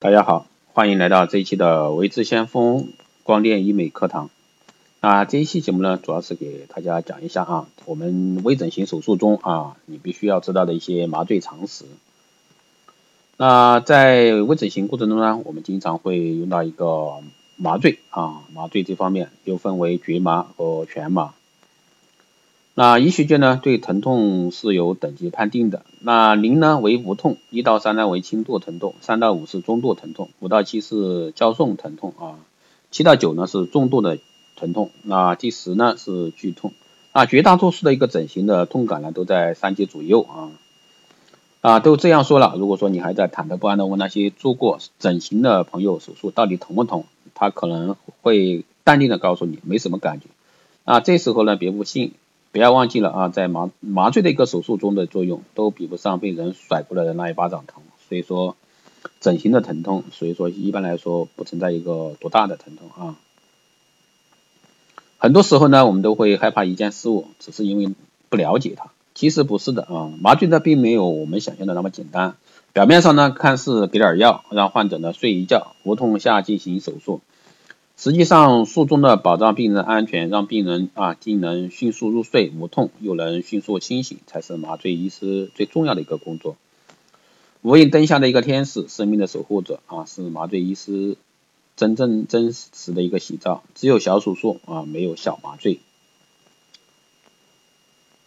大家好，欢迎来到这一期的维智先锋光电医美课堂。那这一期节目呢，主要是给大家讲一下啊，我们微整形手术中啊，你必须要知道的一些麻醉常识。那在微整形过程中呢，我们经常会用到一个麻醉啊，麻醉这方面又分为局麻和全麻。那医学界呢，对疼痛是有等级判定的。那零呢为无痛，一到三呢为轻度疼痛，三到五是中度疼痛，五到七是较重疼痛啊，七到九呢是重度的疼痛，那第十呢是剧痛。那绝大多数的一个整形的痛感呢都在三级左右啊啊都这样说了。如果说你还在忐忑不安的问那些做过整形的朋友手术到底疼不疼，他可能会淡定的告诉你没什么感觉。啊这时候呢别不信。不要忘记了啊，在麻麻醉的一个手术中的作用，都比不上被人甩过来的那一巴掌疼。所以说，整形的疼痛，所以说一般来说不存在一个多大的疼痛啊。很多时候呢，我们都会害怕一件事物，只是因为不了解它。其实不是的啊，麻醉呢并没有我们想象的那么简单。表面上呢，看似给点药，让患者呢睡一觉，无痛下进行手术。实际上，术中的保障病人安全，让病人啊既能迅速入睡无痛，又能迅速清醒，才是麻醉医师最重要的一个工作。无影灯下的一个天使，生命的守护者啊，是麻醉医师真正真实的一个写照。只有小手术啊，没有小麻醉。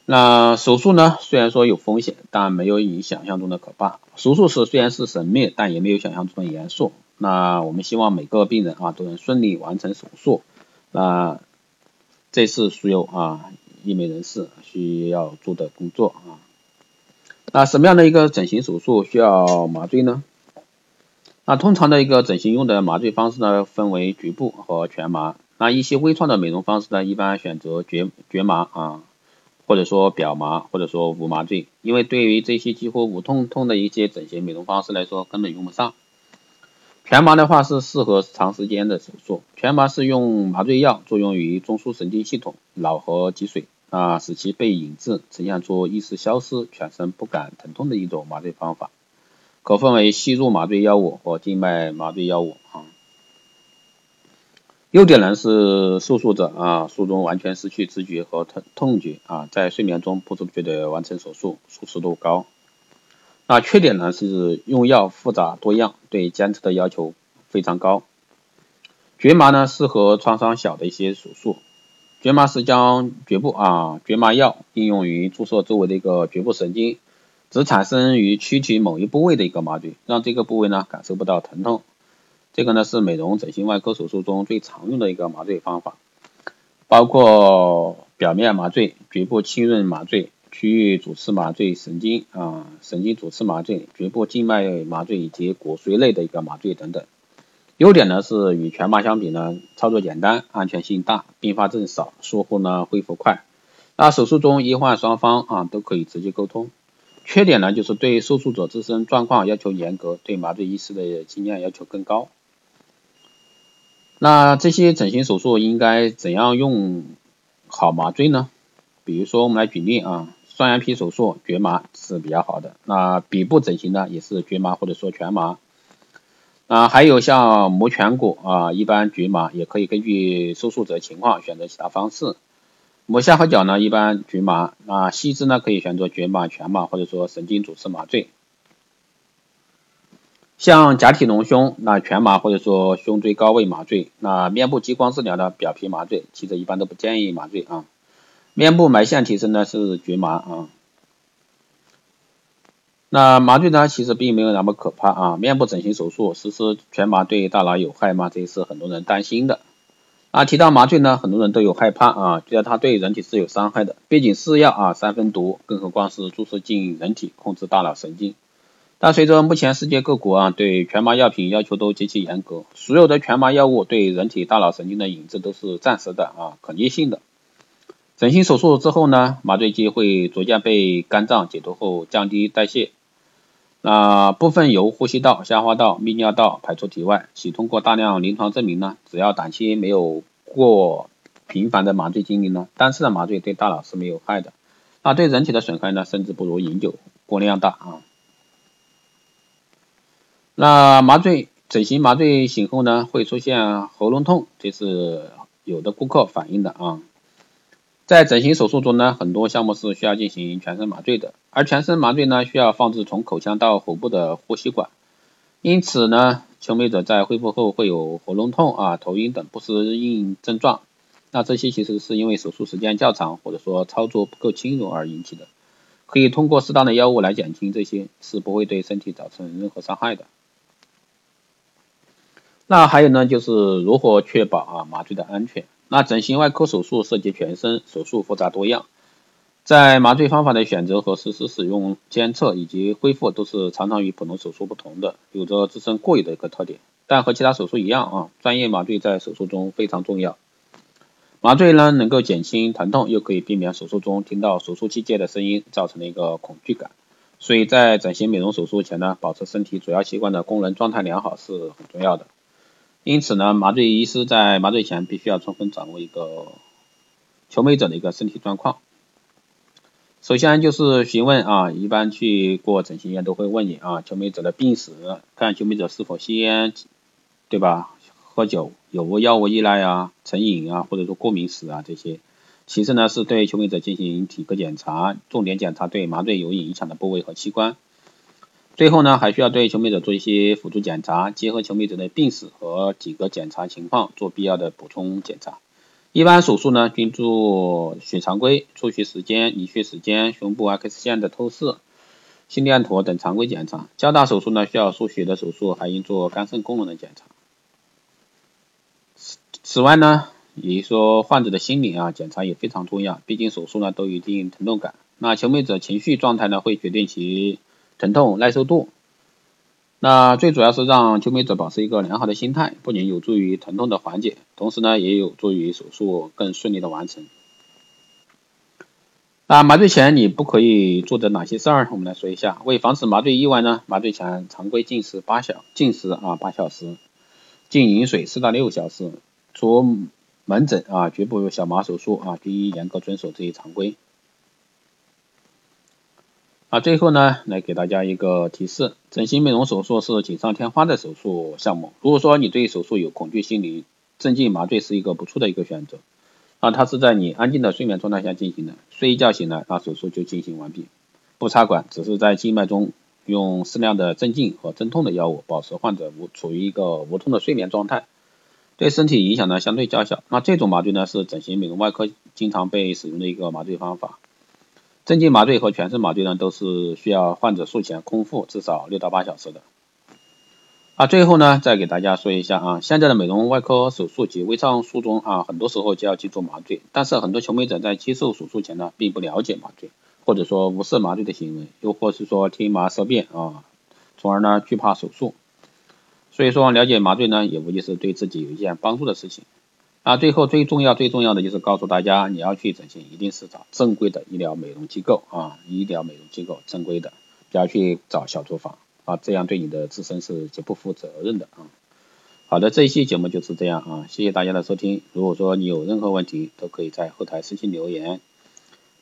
那手术呢，虽然说有风险，但没有你想象中的可怕。手术时虽然是神秘，但也没有想象中的严肃。那我们希望每个病人啊都能顺利完成手术。那这是所有啊医美人士需要做的工作啊。那什么样的一个整形手术需要麻醉呢？那通常的一个整形用的麻醉方式呢，分为局部和全麻。那一些微创的美容方式呢，一般选择局局麻啊，或者说表麻，或者说无麻醉。因为对于这些几乎无痛痛的一些整形美容方式来说，根本用不上。全麻的话是适合长时间的手术，全麻是用麻醉药作用于中枢神经系统、脑和脊髓啊，使其被引致，呈现出意识消失、全身不感疼痛的一种麻醉方法，可分为吸入麻醉药物和静脉麻醉药物啊。优点呢是受术者啊术中完全失去知觉和痛痛觉啊，在睡眠中不知不觉的完成手术，舒适度高。那缺点呢是用药复杂多样，对监测的要求非常高。局麻呢适合创伤小的一些手术。局麻是将局部啊局麻药应用于注射周围的一个局部神经，只产生于躯体某一部位的一个麻醉，让这个部位呢感受不到疼痛。这个呢是美容整形外科手术中最常用的一个麻醉方法，包括表面麻醉、局部浸润麻醉。区域主次麻醉、神经啊神经主次麻醉、局部静脉麻醉以及骨髓类的一个麻醉等等。优点呢是与全麻相比呢，操作简单，安全性大，并发症少，术后呢恢复快。那手术中医患双方啊都可以直接沟通。缺点呢就是对受术者自身状况要求严格，对麻醉医师的经验要求更高。那这些整形手术应该怎样用好麻醉呢？比如说我们来举例啊。双眼皮手术绝麻是比较好的，那鼻部整形呢也是绝麻或者说全麻，啊还有像磨颧骨啊一般绝麻，也可以根据受术者情况选择其他方式。磨下颌角呢一般绝麻，那细致呢可以选择绝麻、全麻或者说神经主次麻醉。像假体隆胸那全麻或者说胸椎高位麻醉，那面部激光治疗的表皮麻醉，其实一般都不建议麻醉啊。面部埋线提升呢是局麻啊，那麻醉呢其实并没有那么可怕啊。面部整形手术实施全麻对大脑有害吗？这是很多人担心的啊。提到麻醉呢，很多人都有害怕啊，觉得它对人体是有伤害的。毕竟是药啊，三分毒，更何况是注射进人体控制大脑神经。但随着目前世界各国啊对全麻药品要求都极其严格，所有的全麻药物对人体大脑神经的引致都是暂时的啊，可逆性的。整形手术之后呢，麻醉剂会逐渐被肝脏解毒后降低代谢，那部分由呼吸道、消化道、泌尿道排出体外。其通过大量临床证明呢，只要短期没有过频繁的麻醉经历呢，单次的麻醉对大脑是没有害的。那对人体的损害呢，甚至不如饮酒过量大啊。那麻醉整形麻醉醒后呢，会出现喉咙痛，这是有的顾客反映的啊。在整形手术中呢，很多项目是需要进行全身麻醉的，而全身麻醉呢，需要放置从口腔到喉部的呼吸管，因此呢，求美者在恢复后会有喉咙痛啊、头晕等不适应症状。那这些其实是因为手术时间较长，或者说操作不够轻柔而引起的，可以通过适当的药物来减轻这些，是不会对身体造成任何伤害的。那还有呢，就是如何确保啊麻醉的安全？那整形外科手术涉及全身，手术复杂多样，在麻醉方法的选择和实施使用、监测以及恢复都是常常与普通手术不同的，有着自身固有的一个特点。但和其他手术一样啊，专业麻醉在手术中非常重要。麻醉呢能够减轻疼痛，又可以避免手术中听到手术器械的声音造成的一个恐惧感。所以在整形美容手术前呢，保持身体主要器官的功能状态良好是很重要的。因此呢，麻醉医师在麻醉前必须要充分掌握一个求美者的一个身体状况。首先就是询问啊，一般去过整形医院都会问你啊，求美者的病史，看求美者是否吸烟，对吧？喝酒有无药物依赖啊、成瘾啊，或者说过敏史啊这些。其次呢，是对求美者进行体格检查，重点检查对麻醉有影响的部位和器官。最后呢，还需要对求美者做一些辅助检查，结合求美者的病史和几个检查情况，做必要的补充检查。一般手术呢，均做血常规、出血时间、凝血时间、胸部 X 线的透视、心电图等常规检查。较大手术呢，需要输血的手术，还应做肝肾功能的检查。此此外呢，也就说患者的心理啊检查也非常重要，毕竟手术呢都有一定疼痛感。那求美者情绪状态呢，会决定其。疼痛耐受度，那最主要是让求美者保持一个良好的心态，不仅有助于疼痛的缓解，同时呢也有助于手术更顺利的完成。那麻醉前你不可以做的哪些事儿？我们来说一下。为防止麻醉意外呢，麻醉前常规禁食八小禁食啊八小时，禁饮水四到六小时。除门诊啊，绝不小麻手术啊，均应严格遵守这一常规。啊，最后呢，来给大家一个提示，整形美容手术是锦上添花的手术项目。如果说你对手术有恐惧心理，镇静麻醉是一个不错的一个选择。啊，它是在你安静的睡眠状态下进行的，睡一觉醒来，那手术就进行完毕，不插管，只是在静脉中用适量的镇静和镇痛的药物，保持患者无处于一个无痛的睡眠状态，对身体影响呢相对较小。那这种麻醉呢是整形美容外科经常被使用的一个麻醉方法。镇静麻醉和全身麻醉呢，都是需要患者术前空腹至少六到八小时的。啊，最后呢，再给大家说一下啊，现在的美容外科手术及微创术中啊，很多时候就要去做麻醉，但是很多求美者在接受手术前呢，并不了解麻醉，或者说无视麻醉的行为，又或是说听麻色变啊，从而呢惧怕手术。所以说，了解麻醉呢，也无疑是对自己有一件帮助的事情。啊，最后最重要最重要的就是告诉大家，你要去整形，一定是找正规的医疗美容机构啊，医疗美容机构正规的，不要去找小作坊啊，这样对你的自身是极不负责任的啊。好的，这一期节目就是这样啊，谢谢大家的收听。如果说你有任何问题，都可以在后台私信留言，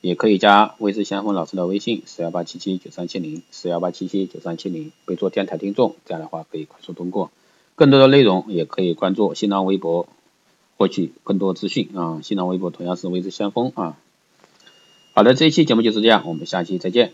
也可以加魏志先锋老师的微信四幺八七七九三七零四幺八七七九三七零，备注电台听众，这样的话可以快速通过。更多的内容也可以关注新浪微博。获取更多资讯啊！新浪微博同样是为之先锋啊！好的，这一期节目就是这样，我们下期再见。